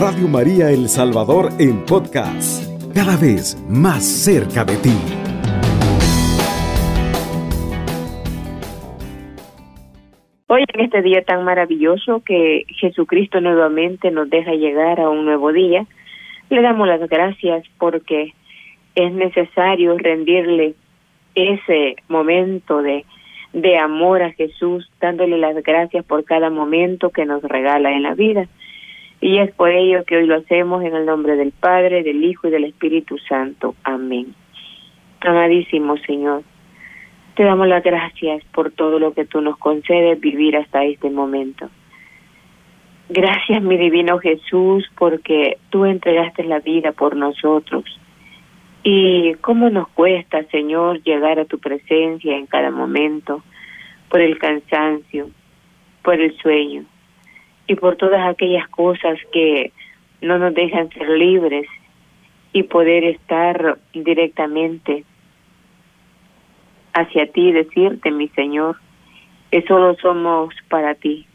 Radio María El Salvador en podcast, cada vez más cerca de ti. Hoy en este día tan maravilloso que Jesucristo nuevamente nos deja llegar a un nuevo día, le damos las gracias porque es necesario rendirle ese momento de, de amor a Jesús, dándole las gracias por cada momento que nos regala en la vida. Y es por ello que hoy lo hacemos en el nombre del Padre, del Hijo y del Espíritu Santo. Amén. Amadísimo Señor, te damos las gracias por todo lo que tú nos concedes vivir hasta este momento. Gracias, mi divino Jesús, porque tú entregaste la vida por nosotros. Y cómo nos cuesta, Señor, llegar a tu presencia en cada momento, por el cansancio, por el sueño y por todas aquellas cosas que no nos dejan ser libres y poder estar directamente hacia ti, decirte, mi Señor, que solo somos para ti.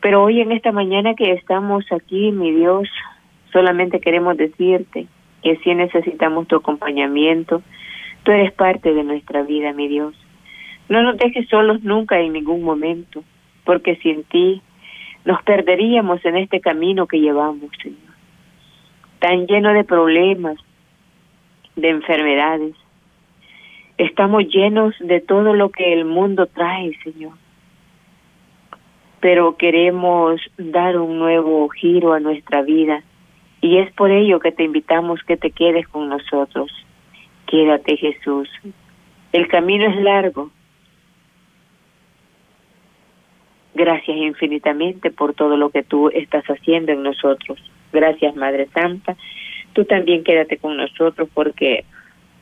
Pero hoy en esta mañana que estamos aquí, mi Dios, solamente queremos decirte que si necesitamos tu acompañamiento, tú eres parte de nuestra vida, mi Dios. No nos dejes solos nunca en ningún momento porque sin ti nos perderíamos en este camino que llevamos, Señor. Tan lleno de problemas, de enfermedades. Estamos llenos de todo lo que el mundo trae, Señor. Pero queremos dar un nuevo giro a nuestra vida y es por ello que te invitamos que te quedes con nosotros. Quédate, Jesús. El camino es largo, Gracias infinitamente por todo lo que tú estás haciendo en nosotros. Gracias, Madre Santa. Tú también quédate con nosotros porque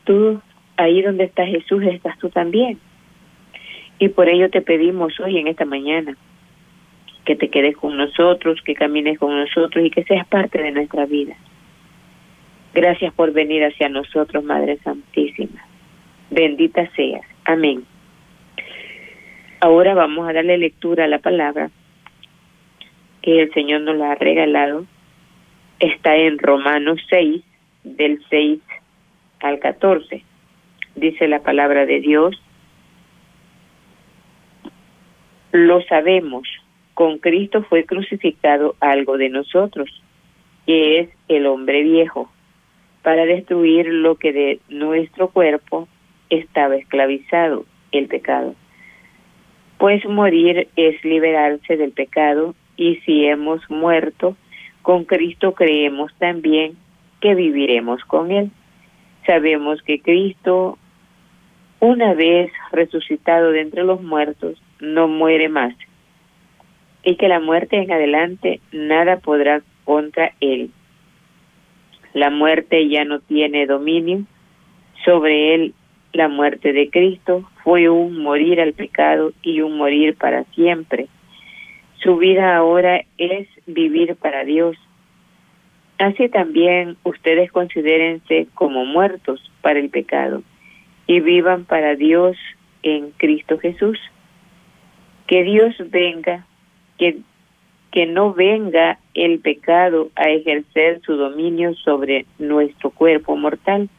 tú, ahí donde está Jesús, estás tú también. Y por ello te pedimos hoy en esta mañana que te quedes con nosotros, que camines con nosotros y que seas parte de nuestra vida. Gracias por venir hacia nosotros, Madre Santísima. Bendita seas. Amén. Ahora vamos a darle lectura a la palabra que el Señor nos la ha regalado. Está en Romanos 6, del 6 al 14. Dice la palabra de Dios. Lo sabemos, con Cristo fue crucificado algo de nosotros, que es el hombre viejo, para destruir lo que de nuestro cuerpo estaba esclavizado, el pecado pues morir es liberarse del pecado y si hemos muerto con Cristo creemos también que viviremos con Él. Sabemos que Cristo, una vez resucitado de entre los muertos, no muere más y que la muerte en adelante nada podrá contra Él. La muerte ya no tiene dominio sobre Él la muerte de Cristo fue un morir al pecado y un morir para siempre. Su vida ahora es vivir para Dios. Así también ustedes considérense como muertos para el pecado y vivan para Dios en Cristo Jesús. Que Dios venga, que, que no venga el pecado a ejercer su dominio sobre nuestro cuerpo mortal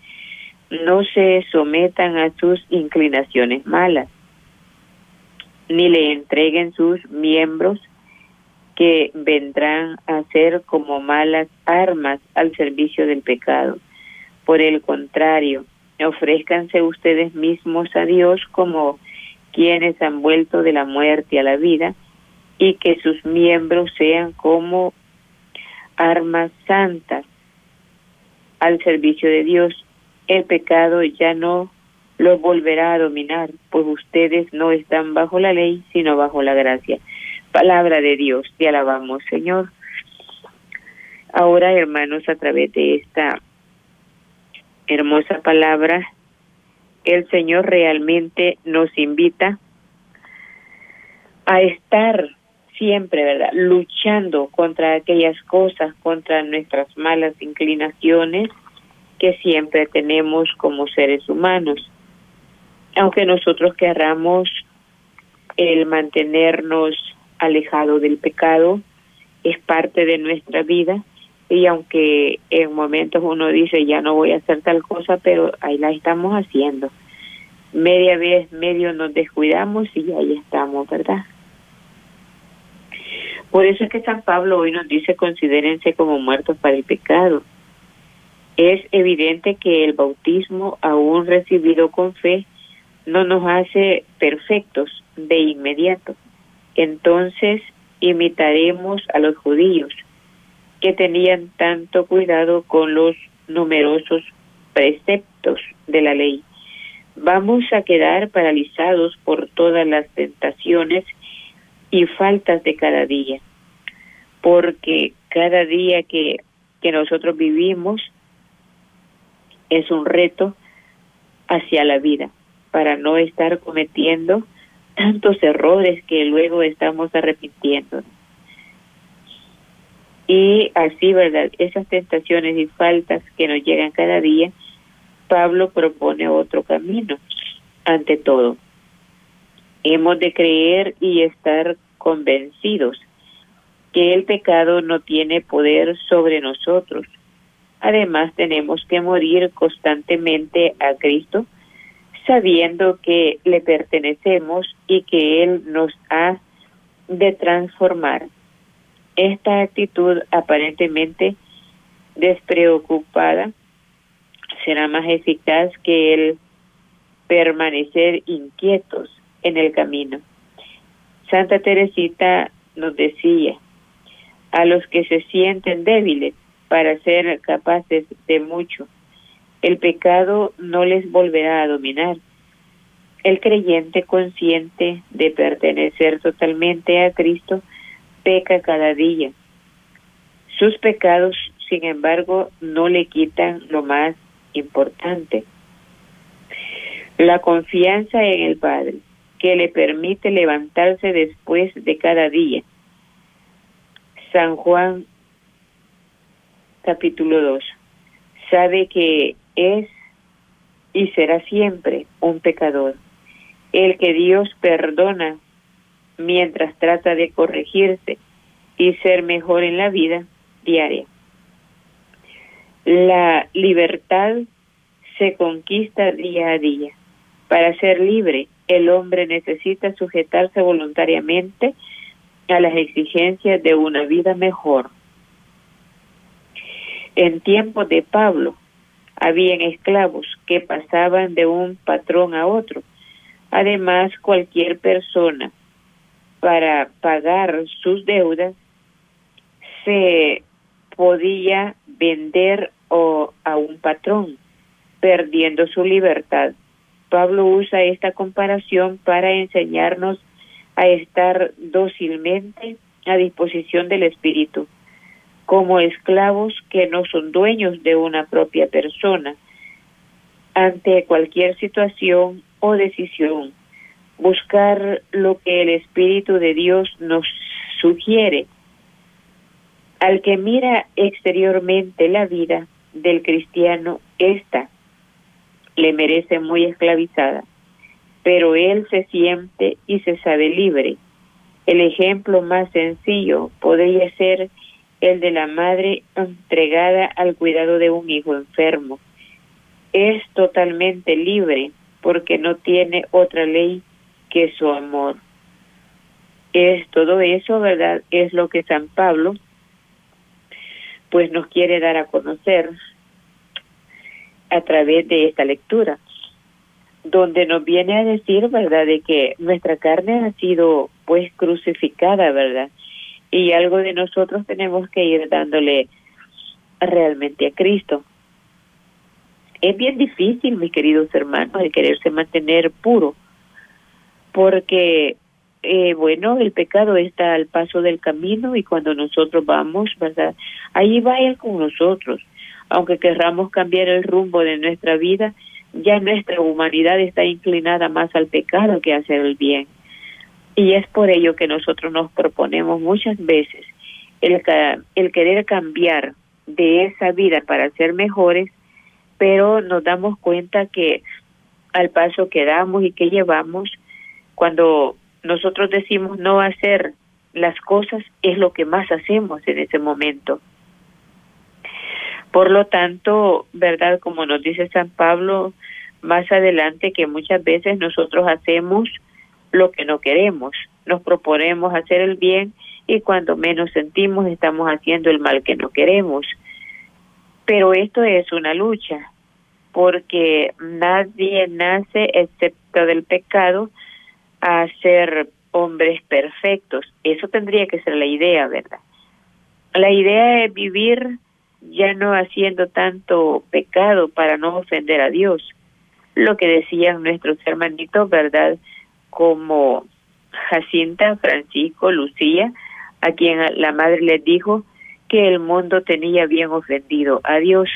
no se sometan a sus inclinaciones malas, ni le entreguen sus miembros que vendrán a ser como malas armas al servicio del pecado. Por el contrario, ofrézcanse ustedes mismos a Dios como quienes han vuelto de la muerte a la vida y que sus miembros sean como armas santas al servicio de Dios el pecado ya no los volverá a dominar, pues ustedes no están bajo la ley, sino bajo la gracia. Palabra de Dios, te alabamos, Señor. Ahora, hermanos, a través de esta hermosa palabra, el Señor realmente nos invita a estar siempre, ¿verdad? Luchando contra aquellas cosas, contra nuestras malas inclinaciones, que siempre tenemos como seres humanos. Aunque nosotros querramos el mantenernos alejado del pecado, es parte de nuestra vida y aunque en momentos uno dice ya no voy a hacer tal cosa, pero ahí la estamos haciendo. Media vez, medio nos descuidamos y ahí estamos, ¿verdad? Por eso es que San Pablo hoy nos dice considérense como muertos para el pecado. Es evidente que el bautismo, aún recibido con fe, no nos hace perfectos de inmediato. Entonces imitaremos a los judíos que tenían tanto cuidado con los numerosos preceptos de la ley. Vamos a quedar paralizados por todas las tentaciones y faltas de cada día, porque cada día que, que nosotros vivimos es un reto hacia la vida, para no estar cometiendo tantos errores que luego estamos arrepintiendo. Y así, ¿verdad? Esas tentaciones y faltas que nos llegan cada día, Pablo propone otro camino, ante todo. Hemos de creer y estar convencidos que el pecado no tiene poder sobre nosotros. Además, tenemos que morir constantemente a Cristo, sabiendo que le pertenecemos y que Él nos ha de transformar esta actitud aparentemente despreocupada será más eficaz que el permanecer inquietos en el camino. Santa Teresita nos decía, a los que se sienten débiles para ser capaces de mucho, el pecado no les volverá a dominar. El creyente consciente de pertenecer totalmente a Cristo peca cada día. Sus pecados, sin embargo, no le quitan lo más importante, la confianza en el Padre, que le permite levantarse después de cada día. San Juan capítulo 2 sabe que es y será siempre un pecador, el que Dios perdona mientras trata de corregirse y ser mejor en la vida diaria. La libertad se conquista día a día. Para ser libre, el hombre necesita sujetarse voluntariamente a las exigencias de una vida mejor. En tiempos de Pablo, habían esclavos que pasaban de un patrón a otro. Además, cualquier persona para pagar sus deudas, se podía vender o a un patrón, perdiendo su libertad. Pablo usa esta comparación para enseñarnos a estar dócilmente a disposición del Espíritu, como esclavos que no son dueños de una propia persona, ante cualquier situación o decisión buscar lo que el Espíritu de Dios nos sugiere. Al que mira exteriormente la vida del cristiano, esta le merece muy esclavizada, pero él se siente y se sabe libre. El ejemplo más sencillo podría ser el de la madre entregada al cuidado de un hijo enfermo. Es totalmente libre porque no tiene otra ley que su amor. Es todo eso, ¿verdad? Es lo que San Pablo pues nos quiere dar a conocer a través de esta lectura, donde nos viene a decir, ¿verdad?, de que nuestra carne ha sido pues crucificada, ¿verdad? Y algo de nosotros tenemos que ir dándole realmente a Cristo. Es bien difícil, mis queridos hermanos, el quererse mantener puro, porque eh, bueno, el pecado está al paso del camino y cuando nosotros vamos, ¿verdad? Ahí va Él con nosotros. Aunque querramos cambiar el rumbo de nuestra vida, ya nuestra humanidad está inclinada más al pecado que a hacer el bien. Y es por ello que nosotros nos proponemos muchas veces el, el querer cambiar de esa vida para ser mejores, pero nos damos cuenta que al paso que damos y que llevamos, cuando nosotros decimos no hacer las cosas es lo que más hacemos en ese momento. Por lo tanto, ¿verdad? Como nos dice San Pablo más adelante, que muchas veces nosotros hacemos lo que no queremos, nos proponemos hacer el bien y cuando menos sentimos estamos haciendo el mal que no queremos. Pero esto es una lucha, porque nadie nace excepto del pecado a ser hombres perfectos. Eso tendría que ser la idea, ¿verdad? La idea es vivir ya no haciendo tanto pecado para no ofender a Dios. Lo que decían nuestros hermanitos, ¿verdad? Como Jacinta, Francisco, Lucía, a quien la madre les dijo que el mundo tenía bien ofendido a Dios.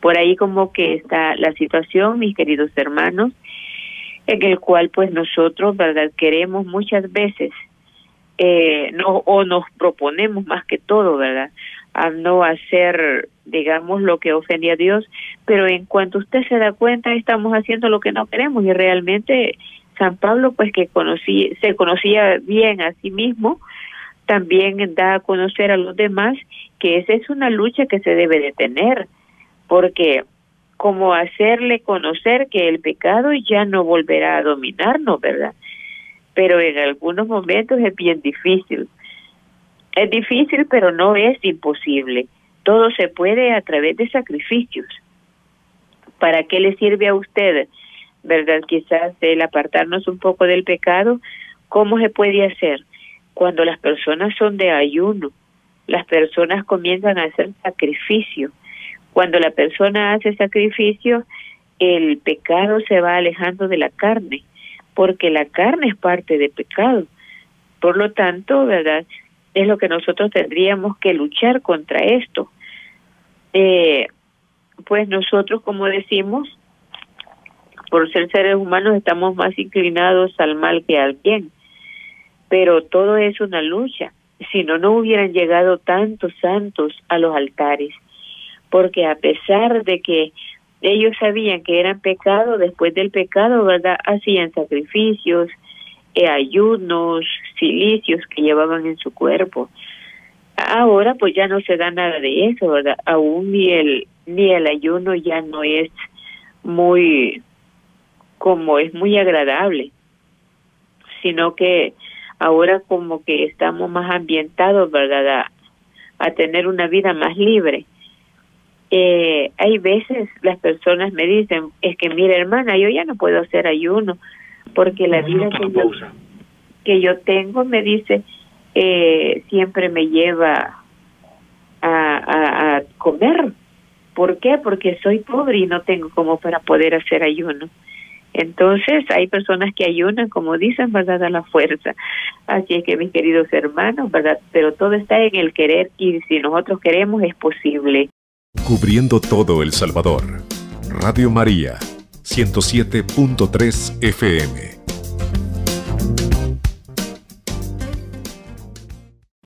Por ahí como que está la situación, mis queridos hermanos, en el cual pues nosotros, ¿verdad? Queremos muchas veces eh, no, o nos proponemos más que todo, ¿verdad? A no hacer, digamos, lo que ofende a Dios, pero en cuanto usted se da cuenta, estamos haciendo lo que no queremos y realmente San Pablo, pues que conocí, se conocía bien a sí mismo, también da a conocer a los demás que esa es una lucha que se debe de tener, porque como hacerle conocer que el pecado ya no volverá a dominarnos, ¿verdad? Pero en algunos momentos es bien difícil. Es difícil, pero no es imposible. Todo se puede a través de sacrificios. ¿Para qué le sirve a usted, verdad? Quizás el apartarnos un poco del pecado. ¿Cómo se puede hacer? Cuando las personas son de ayuno, las personas comienzan a hacer sacrificio cuando la persona hace sacrificio, el pecado se va alejando de la carne, porque la carne es parte del pecado. Por lo tanto, ¿verdad? Es lo que nosotros tendríamos que luchar contra esto. Eh, pues nosotros, como decimos, por ser seres humanos estamos más inclinados al mal que al bien, pero todo es una lucha. Si no, no hubieran llegado tantos santos a los altares porque a pesar de que ellos sabían que eran pecado, después del pecado, ¿verdad? Hacían sacrificios, eh, ayunos, silicios que llevaban en su cuerpo. Ahora pues ya no se da nada de eso, ¿verdad? Aún ni el, ni el ayuno ya no es muy, como es muy agradable, sino que ahora como que estamos más ambientados, ¿verdad? a tener una vida más libre eh, hay veces las personas me dicen, es que mira hermana, yo ya no puedo hacer ayuno porque la vida que yo, que yo, tengo, me dice, eh, siempre me lleva a, a, comer. ¿Por qué? Porque soy pobre y no tengo como para poder hacer ayuno. Entonces hay personas que ayunan, como dicen, ¿verdad? A la fuerza. Así es que mis queridos hermanos, ¿verdad? Pero todo está en el querer y si nosotros queremos es posible. Cubriendo todo El Salvador. Radio María, 107.3 FM.